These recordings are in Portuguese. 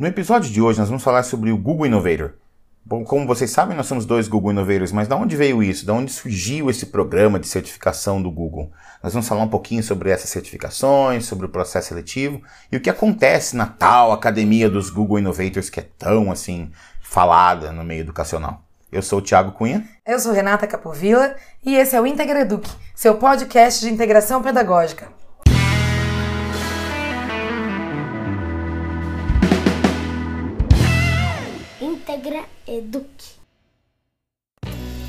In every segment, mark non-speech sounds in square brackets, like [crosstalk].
No episódio de hoje nós vamos falar sobre o Google Innovator. Bom, como vocês sabem, nós somos dois Google Innovators, mas de onde veio isso? De onde surgiu esse programa de certificação do Google? Nós vamos falar um pouquinho sobre essas certificações, sobre o processo seletivo e o que acontece na tal academia dos Google Innovators que é tão assim falada no meio educacional. Eu sou o Thiago Cunha. Eu sou Renata Capovilla e esse é o Integra Eduque, seu podcast de integração pedagógica. Integra Eduque.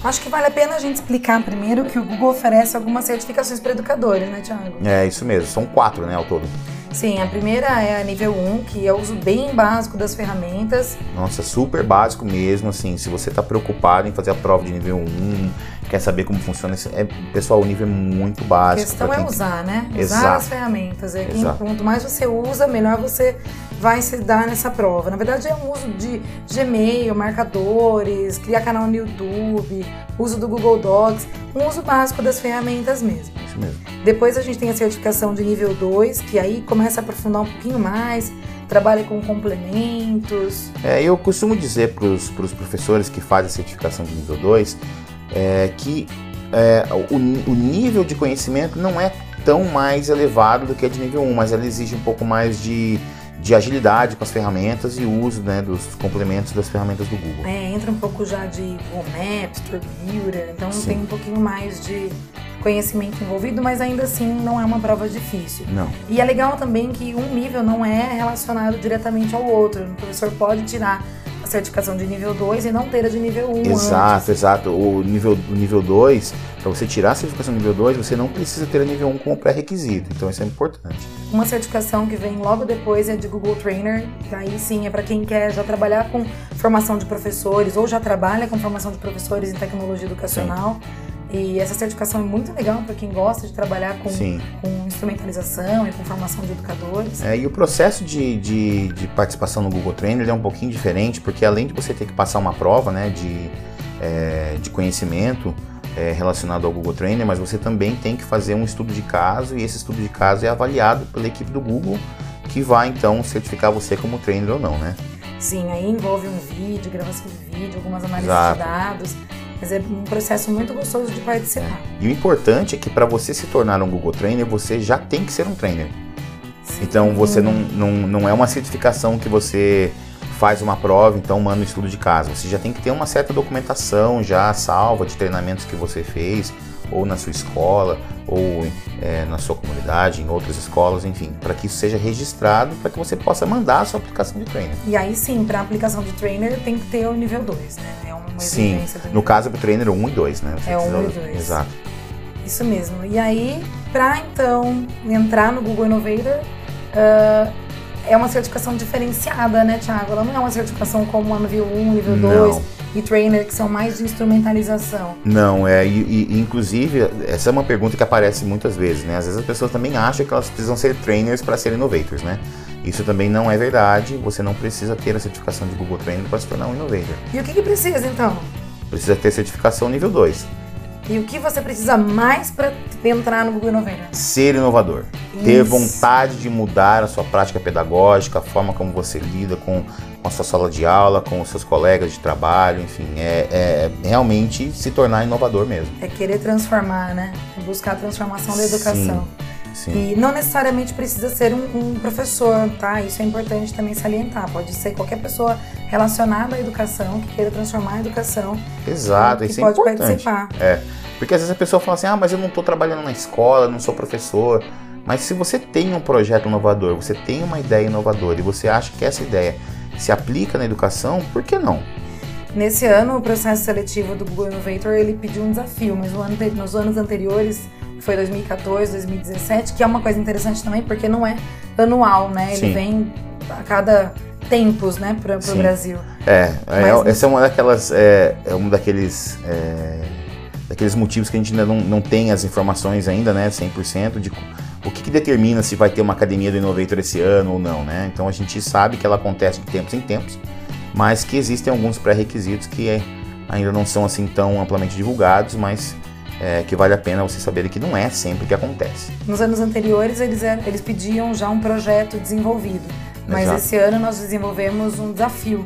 Acho que vale a pena a gente explicar primeiro que o Google oferece algumas certificações para educadores, né, Thiago? É isso mesmo, são quatro, né, ao todo. Sim, a primeira é a nível 1, que é o uso bem básico das ferramentas. Nossa, super básico mesmo, assim, se você está preocupado em fazer a prova de nível 1, quer saber como funciona, é, pessoal, o nível é muito básico. A questão é usar, né? Usar Exato. as ferramentas. É, quanto mais você usa, melhor você vai se dar nessa prova. Na verdade, é um uso de Gmail, marcadores, criar canal no YouTube, uso do Google Docs, um uso básico das ferramentas mesmo. Isso mesmo. Depois a gente tem a certificação de nível 2, que aí começa a aprofundar um pouquinho mais, trabalha com complementos. É, eu costumo dizer para os professores que fazem a certificação de nível 2 é, que é, o, o nível de conhecimento não é tão mais elevado do que a de nível 1, mas ela exige um pouco mais de, de agilidade com as ferramentas e uso né, dos complementos das ferramentas do Google. É, entra um pouco já de Google Maps, TurboBuilder, então Sim. tem um pouquinho mais de conhecimento envolvido, mas ainda assim não é uma prova difícil. Não. E é legal também que um nível não é relacionado diretamente ao outro. O professor pode tirar a certificação de nível 2 e não ter a de nível 1 Exato, antes. exato. O nível, o nível 2, para você tirar a certificação nível 2, você não precisa ter a nível 1 como pré-requisito. Então isso é importante. Uma certificação que vem logo depois é de Google Trainer, aí sim é para quem quer já trabalhar com formação de professores ou já trabalha com formação de professores em tecnologia educacional. E essa certificação é muito legal para quem gosta de trabalhar com, com instrumentalização e com formação de educadores. É, e o processo de, de, de participação no Google Trainer é um pouquinho diferente, porque além de você ter que passar uma prova né, de, é, de conhecimento é, relacionado ao Google Trainer, mas você também tem que fazer um estudo de caso, e esse estudo de caso é avaliado pela equipe do Google, que vai então certificar você como trainer ou não, né? Sim, aí envolve um vídeo, gravação de vídeo, algumas análises Exato. de dados. Mas é um processo muito gostoso de participar. E o importante é que para você se tornar um Google Trainer, você já tem que ser um trainer. Então você não, não, não é uma certificação que você faz uma prova, então manda um estudo de caso. Você já tem que ter uma certa documentação já salva de treinamentos que você fez, ou na sua escola, ou é, na sua comunidade, em outras escolas, enfim, para que isso seja registrado, para que você possa mandar a sua aplicação de trainer. E aí sim, para aplicação de trainer tem que ter o nível 2, né? É uma Sim, exigência do no caso do trainer 1 e 2, né? Você É, um precisa- e dois. Exato. Isso mesmo. E aí, para então entrar no Google Innovator, ah, é uma certificação diferenciada, né, Thiago? Ela não é uma certificação como a nível 1, nível Não. 2 e trainer, que são mais de instrumentalização. Não, é, e, e, inclusive, essa é uma pergunta que aparece muitas vezes, né? Às vezes as pessoas também acham que elas precisam ser trainers para serem innovators, né? Isso também não é verdade, você não precisa ter a certificação de Google Trainer para se tornar um innovator. E o que, que precisa então? Precisa ter certificação nível 2. E o que você precisa mais para entrar no Google Innovator? Ser inovador. Ter Isso. vontade de mudar a sua prática pedagógica, a forma como você lida com, a sua sala de aula, com os seus colegas de trabalho, enfim, é, é realmente se tornar inovador mesmo. É querer transformar, né? É buscar a transformação da educação. Sim. E não necessariamente precisa ser um, um professor, tá? Isso é importante também salientar. Pode ser qualquer pessoa relacionada à educação que queira transformar a educação. Exato, que isso é pode importante. participar. É, porque às vezes a pessoa fala assim, ah, mas eu não estou trabalhando na escola, não sou professor. Mas se você tem um projeto inovador, você tem uma ideia inovadora e você acha que essa ideia se aplica na educação, por que não? Nesse ano, o processo seletivo do Google Innovator ele pediu um desafio, mas no ano nos anos anteriores, foi 2014, 2017, que é uma coisa interessante também, porque não é anual, né? Ele Sim. vem a cada tempos, né, para o. Brasil. É, é Mas- essa é uma daquelas, é, é um daqueles, é, daqueles motivos que a gente ainda não, não tem as informações ainda, né, 100% de o que, que determina se vai ter uma academia do Innovator esse ano ou não, né? Então a gente sabe que ela acontece de tempos em tempos, mas que existem alguns pré-requisitos que é, ainda não são assim tão amplamente divulgados, mas é, que vale a pena você saber que não é sempre que acontece. Nos anos anteriores, eles, eram- eles pediam já um projeto desenvolvido. Mas Exato. esse ano nós desenvolvemos um desafio.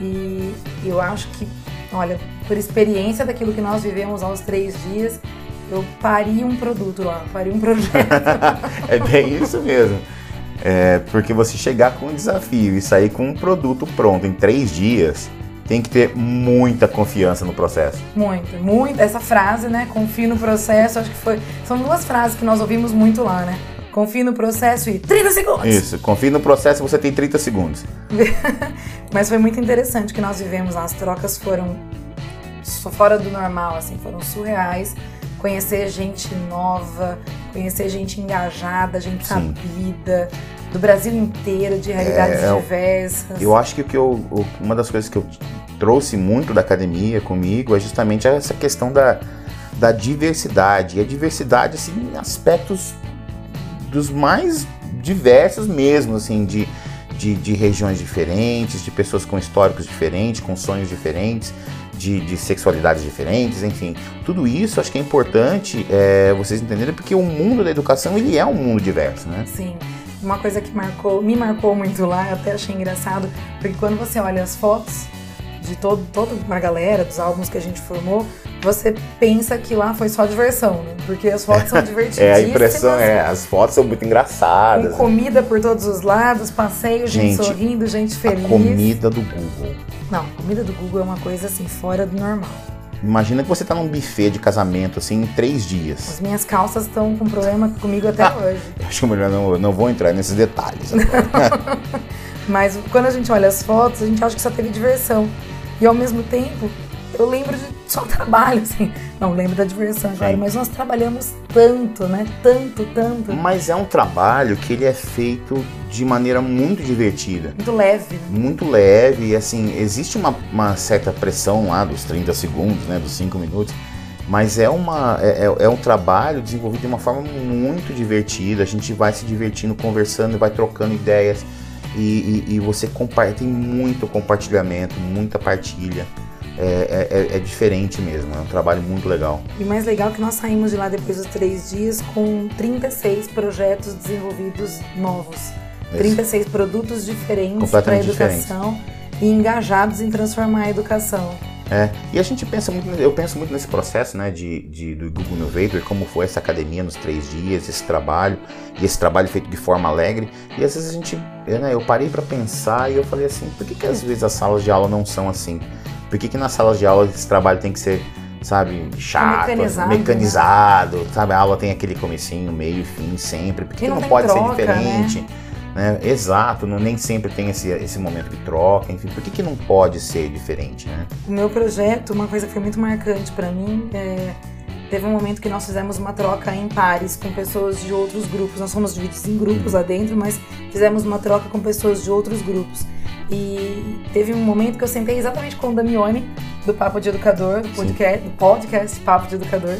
E eu acho que, olha, por experiência daquilo que nós vivemos aos três dias, eu pari um produto lá, pari um projeto. [laughs] é bem isso mesmo. É, porque você chegar com um desafio e sair com um produto pronto em três dias, tem que ter muita confiança no processo. muito, muito. Essa frase, né? Confie no processo, acho que foi. São duas frases que nós ouvimos muito lá, né? Confie no processo e 30 segundos. Isso, confie no processo você tem 30 segundos. [laughs] Mas foi muito interessante que nós vivemos lá. As trocas foram fora do normal, assim, foram surreais. Conhecer gente nova, conhecer gente engajada, gente Sim. sabida, do Brasil inteiro, de realidades É, eu- diversas. Eu acho que que eu, uma das coisas que eu trouxe muito da academia comigo é justamente essa questão da, da diversidade. E a diversidade, assim, em aspectos dos mais diversos mesmo, assim, de, de, de regiões diferentes, de pessoas com históricos diferentes, com sonhos diferentes, de, de sexualidades diferentes, enfim. Tudo isso acho que é importante é, vocês entenderem, porque o mundo da educação, ele é um mundo diverso, né? Sim. Uma coisa que marcou, me marcou muito lá, eu até achei engraçado, porque quando você olha as fotos de todo, toda uma galera, dos álbuns que a gente formou, você pensa que lá foi só diversão, né? Porque as fotos são divertidíssimas. [laughs] É, a impressão é, as fotos são muito engraçadas. Com comida por todos os lados, passeio, gente, Gente, sorrindo, gente feliz. Comida do Google. Não, comida do Google é uma coisa assim, fora do normal. Imagina que você tá num buffet de casamento, assim, em três dias. As minhas calças estão com problema comigo até Ah. hoje. Acho que melhor não, não vou entrar nesses detalhes. [laughs] Mas quando a gente olha as fotos, a gente acha que só teve diversão. E ao mesmo tempo, eu lembro de só [laughs] trabalho, assim. Não, lembro da diversão, claro, Sim. mas nós trabalhamos tanto, né? Tanto, tanto. Mas é um trabalho que ele é feito de maneira muito divertida. Muito leve. né? Muito leve, e assim, existe uma, uma certa pressão lá dos 30 segundos, né, dos 5 minutos, mas é, uma, é, é- é um trabalho desenvolvido de uma forma muito divertida, a gente vai se divertindo, conversando, vai trocando ideias, e, e- e você compa- tem muito compartilhamento, muita partilha, é, é- é- é diferente mesmo, é um trabalho muito legal. E mais legal é que nós saímos de lá depois dos três dias com 36 projetos desenvolvidos novos. 36 produtos diferentes para a educação e engajados em transformar a educação. É, e a gente pensa muito, eu penso muito nesse processo, né, de, de- do Google Innovator, como foi essa academia nos três dias, esse trabalho, e esse trabalho feito de forma alegre, e às vezes a gente, eu, né, eu parei para pensar e eu falei assim, por que que às vezes as salas de aula não são assim? Por que que nas salas de aula esse trabalho tem que ser, sabe, chato, Mecanizado, né? mecanizado, sabe, a aula tem aquele comecinho, meio e fim sempre, por que não não, tem pode troca, ser diferente? Né? Exato, não, nem sempre tem esse, esse momento de troca, enfim, por que, que não pode ser diferente, né? O meu projeto, uma coisa que foi muito marcante para mim, é, teve um momento que nós fizemos uma troca em pares com pessoas de outros grupos. Nós fomos divididos em grupos lá dentro, mas fizemos uma troca com pessoas de outros grupos. E teve um momento que eu sentei exatamente com o Damione, do Papo de Educador, do podcast, do podcast Papo de Educador.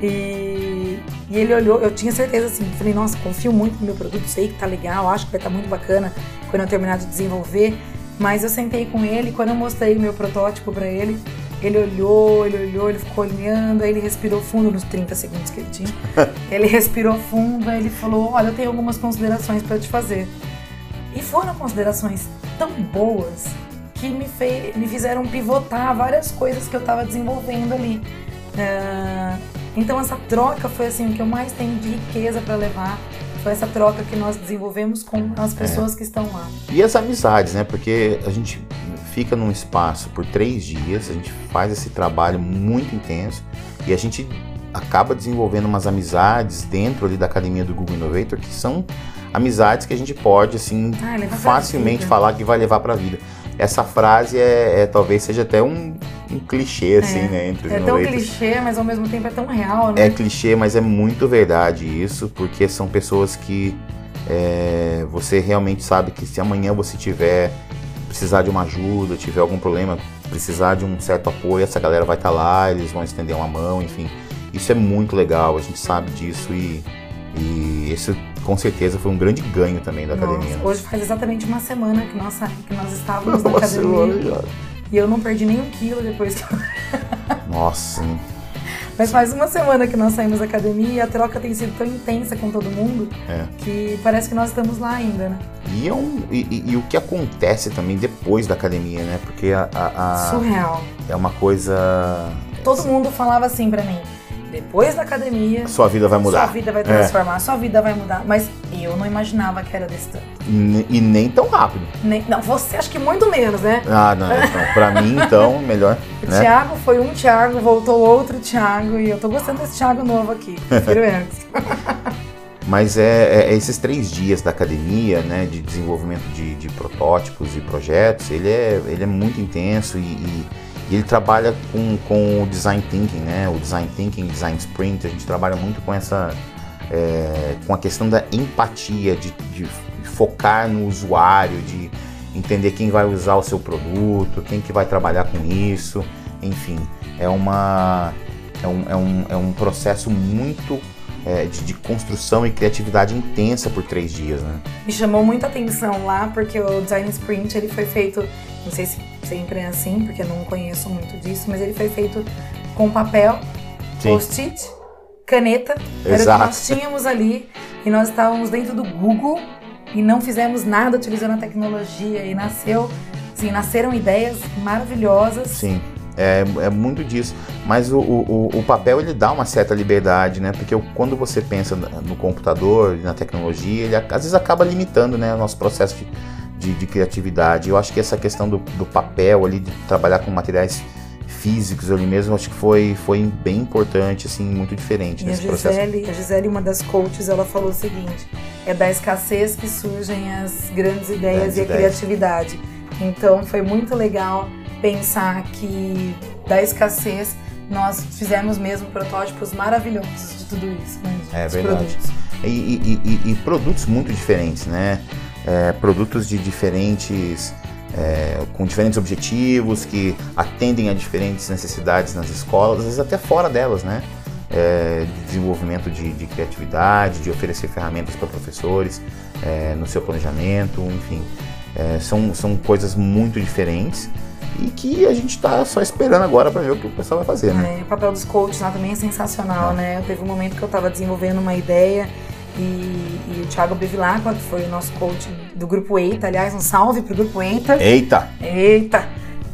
E, e ele olhou, eu tinha certeza assim, falei, nossa, confio muito no meu produto, sei que tá legal, acho que vai estar muito bacana quando eu terminar de desenvolver. Mas eu sentei com ele, quando eu mostrei o meu protótipo pra ele, ele olhou, ele olhou, ele ficou olhando, aí ele respirou fundo nos 30 segundos que ele tinha. [laughs] ele respirou fundo, aí ele falou: Olha, eu tenho algumas considerações pra te fazer. E foram considerações tão boas que me, fe me fizeram pivotar várias coisas que eu tava desenvolvendo ali. Ah, então essa troca foi assim o que eu mais tenho de riqueza para levar. Foi essa troca que nós desenvolvemos com as pessoas que estão lá. E as amizades, né? Porque a gente fica num espaço por três dias, a gente faz esse trabalho muito intenso e a gente acaba desenvolvendo umas amizades dentro ali da academia do Google Innovator que são amizades que a gente pode assim Ah, pra facilmente falar que vai levar para a vida. Essa frase é, é- talvez seja até um, um clichê assim, É. né? Entre os É tão clichê, mas ao mesmo tempo é tão real, né? É clichê, mas é muito verdade isso, porque são pessoas que é, você realmente sabe que se amanhã você tiver precisar de uma ajuda, tiver algum problema, precisar de um certo apoio, essa galera vai estar lá, eles vão estender uma mão, enfim. Isso é muito legal, a gente sabe disso e, e isso com certeza foi um grande ganho também da academia. Nossa, hoje faz exatamente uma semana que nós, que nós estávamos na academia já. e eu não perdi nem um quilo depois que eu... [laughs] Nossa, Mas faz uma semana que nós saímos da academia e a troca tem sido tão intensa com todo mundo É. que parece que nós estamos lá ainda, né? E, é um- e- e- o que acontece também depois da academia, né? Porque a, a- a- Surreal. é uma coisa. Todo mundo falava assim pra mim: depois da academia, Sua vida vai mudar. sua vida vai É. transformar, sua vida vai mudar. Mas eu não imaginava que era desse tanto. E, ne- nem tão rápido. Nem- não, você acho que muito menos, né? Ah, não. Então, pra mim, então, melhor. O Né? Thiago foi um Thiago, voltou outro Thiago e eu tô gostando desse Thiago novo aqui. Prefiro [laughs] antes. [laughs] Mas é, é esses três dias da academia, né, de desenvolvimento de, de protótipos e projetos, ele é, ele é muito intenso e, e- e ele trabalha com, com o design thinking, né, o design thinking, design sprint, a gente trabalha muito com essa, é, com a questão da empatia, de, de focar no usuário, de entender quem vai usar o seu produto, quem que vai trabalhar com isso, enfim, é uma, é um, é um, é um processo muito é, de, de construção e criatividade intensa por três dias, né? Me chamou muita atenção lá porque o design sprint ele foi feito, não sei se sempre é assim, porque eu não conheço muito disso, mas ele foi feito com papel, Sim. post-it, caneta, era o que nós tínhamos ali e nós estávamos dentro do Google e não fizemos nada utilizando a tecnologia e nasceu, assim, nasceram ideias maravilhosas. Sim, é, é muito disso. Mas o, o, o- papel ele dá uma certa liberdade, né? Porque quando você pensa no computador, na tecnologia, ele às vezes acaba limitando, né, o nosso processo de, de, de criatividade. Eu acho que essa questão do, do papel ali, de trabalhar com materiais físicos ali mesmo, acho que foi, foi bem importante, assim, muito diferente E a nesse processo. Gisele, a Gisele, uma das coaches, ela falou o seguinte: é da escassez que surgem as grandes ideias Grandes e a ideias. criatividade. Então foi muito legal pensar que da escassez nós fizemos mesmo protótipos maravilhosos de tudo isso. Né, de- É verdade. produtos. E, e- e- e produtos muito diferentes, né? É, produtos de diferentes. é, com diferentes objetivos, que atendem a diferentes necessidades nas escolas, às vezes até fora delas, né? É, de desenvolvimento de, de criatividade, de oferecer ferramentas para professores é, no seu planejamento, enfim. É, são, são coisas muito diferentes e que a gente está só esperando agora para ver o que o pessoal vai fazer, né? É, o papel dos coaches lá também é sensacional, né? Teve um momento que eu estava desenvolvendo uma ideia e, e o Thiago Bevilacqua, que foi o nosso coach do Grupo EITA, aliás, um salve pro Grupo EITA. Eita! Eita!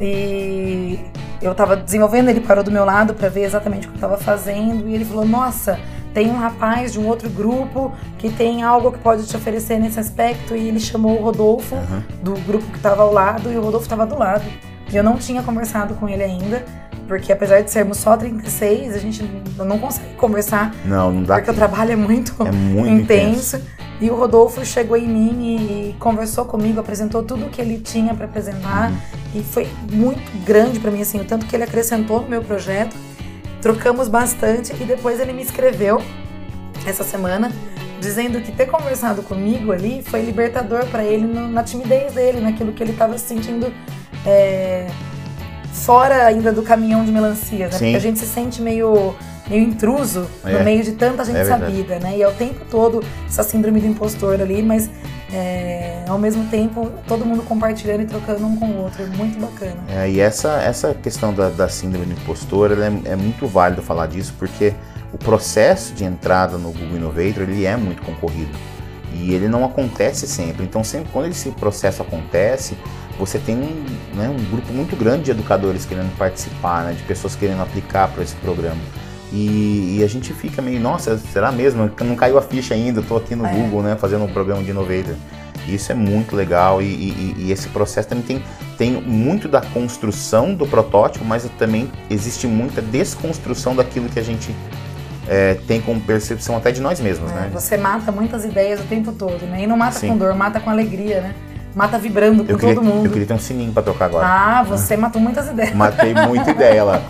E eu tava desenvolvendo, ele parou do meu lado para ver exatamente o que eu tava fazendo e ele falou: Nossa, tem um rapaz de um outro grupo que tem algo que pode te oferecer nesse aspecto. E ele chamou o Rodolfo Uhum. do grupo que tava ao lado e o Rodolfo tava do lado. E eu não tinha conversado com ele ainda, porque apesar de sermos só 36, a gente não- consegue conversar Não, não dá. porque o trabalho é muito É muito intenso. intenso. E o Rodolfo chegou em mim e conversou comigo, apresentou tudo o que ele tinha para apresentar. Uhum. E foi muito grande para mim, assim, o tanto que ele acrescentou no meu projeto. Trocamos bastante e depois ele me escreveu essa semana dizendo que ter conversado comigo ali foi libertador para ele no- na timidez dele, naquilo que ele estava se sentindo é, fora ainda do caminhão de melancias, né? Sim. Porque a gente se sente meio, meio intruso É. no meio de tanta gente É sabida, né? E é o tempo todo essa síndrome do impostor ali, mas é, ao mesmo tempo todo mundo compartilhando e trocando um com o outro. Muito bacana. É, e essa, essa questão da, da síndrome do impostor ela é, é muito válido falar disso porque o processo de entrada no Google Innovator ele é muito concorrido e ele não acontece sempre. Então, sempre quando esse processo acontece, você tem um, né, um grupo muito grande de educadores querendo participar, né, de pessoas querendo aplicar para esse programa. E, e a gente fica meio, nossa, será mesmo? Não caiu a ficha ainda, tô aqui no É. Google, né, fazendo um programa de Innovator. Isso é muito legal e, e- e esse processo também tem, tem muito da construção do protótipo, mas também existe muita desconstrução daquilo que a gente é, tem como percepção até de nós mesmos, É, né? Você mata muitas ideias o tempo todo, né? E não mata Sim. com dor, mata com alegria, né? Mata vibrando com Eu queria, todo mundo. eu queria ter um sininho pra tocar agora. Ah, você matou muitas ideias. Matei muita ideia lá.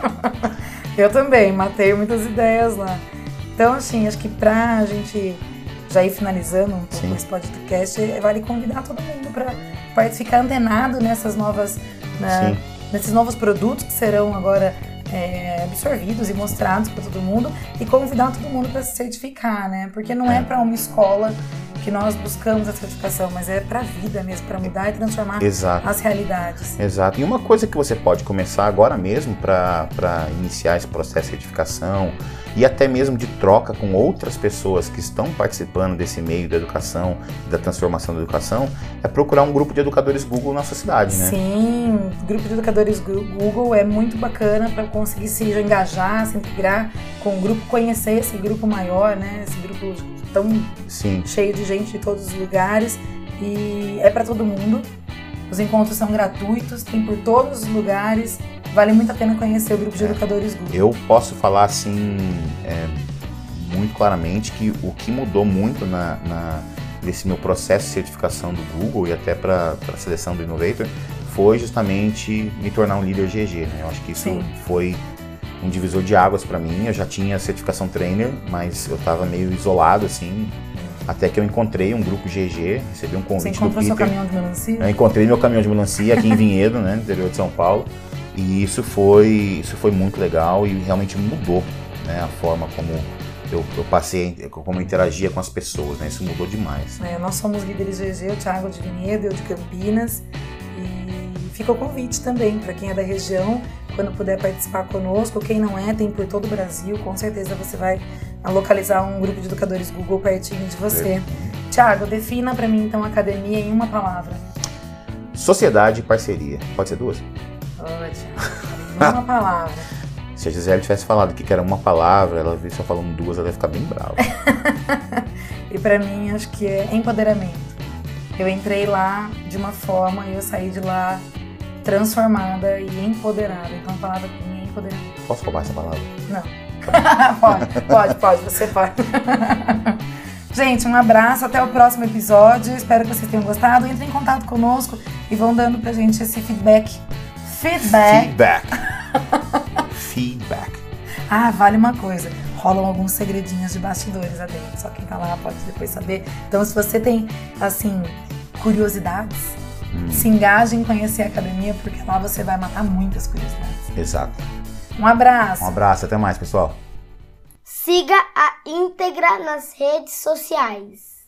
[laughs] Eu também, matei muitas ideias lá. Então, assim, acho que pra gente já ir finalizando um pouco Sim. esse podcast, vale convidar todo mundo para ficar antenado nessas novas, né, nesses novos produtos que serão agora é, absorvidos e mostrados para todo mundo e convidar todo mundo para se certificar, né? Porque não é, É. para uma escola que nós buscamos a certificação, mas é para a vida mesmo, para mudar e transformar Exato. as realidades. Exato. E uma coisa que você pode começar agora mesmo para iniciar esse processo de certificação e até mesmo de troca com outras pessoas que estão participando desse meio da educação, da transformação da educação, é procurar um grupo de educadores Google na sua cidade, né? Sim, o grupo de educadores Google é muito bacana para conseguir se engajar, se integrar com o grupo, conhecer esse grupo maior, né? Esse grupo tão Sim. cheio de gente de todos os lugares e é para todo mundo. Os encontros são gratuitos, tem por todos os lugares. Vale muito a pena conhecer o grupo de É. educadores Google. Eu posso falar assim é, muito claramente que o que mudou muito na, na- nesse meu processo de certificação do Google e até para a seleção do Innovator foi justamente me tornar um líder GG. Né? Eu acho que isso Sim. foi um divisor de águas para mim. Eu já tinha certificação trainer, mas eu estava meio isolado assim. Até que eu encontrei um grupo GG, recebi um Você convite do encontrou seu Peter. caminhão de melancia? Eu encontrei meu caminhão de melancia aqui em Vinhedo, né, no interior de São Paulo, e isso foi, isso foi muito legal e realmente mudou, né, a forma como eu, eu passei, como eu interagia com as pessoas, né, isso mudou demais. É, nós somos líderes GG, o Thiago de Vinhedo, eu de Campinas. E fica o convite também para quem é da região, quando puder participar conosco. Quem não é, tem por todo o Brasil. Com certeza você vai localizar um grupo de educadores Google pertinho de você. Thiago, defina para mim então a academia em uma palavra. Sociedade e parceria, pode ser duas? Pode. Em uma [laughs] palavra. Se a Gisele tivesse falado que era uma palavra, ela só falando duas, ela ia ficar bem brava. [laughs] E para mim acho que é empoderamento. Eu entrei lá de uma forma e eu saí de lá transformada e empoderada. Então a palavra para mim é empoderamento. Posso roubar essa palavra? Não. [laughs] pode, pode, pode, você pode. [laughs] Gente, um abraço, até o próximo episódio. Espero que vocês tenham gostado. Entrem em contato conosco e vão dando pra gente esse feedback. Feedback. Feedback. Feedback. Ah, vale uma coisa. Rolam alguns segredinhos de bastidores dentro. Só quem tá lá pode depois saber. Então, se você tem, assim, curiosidades, se engaje em conhecer a academia, porque lá você vai matar muitas curiosidades. Exato. Um abraço. Um abraço, até mais, pessoal. Siga a íntegra nas redes sociais.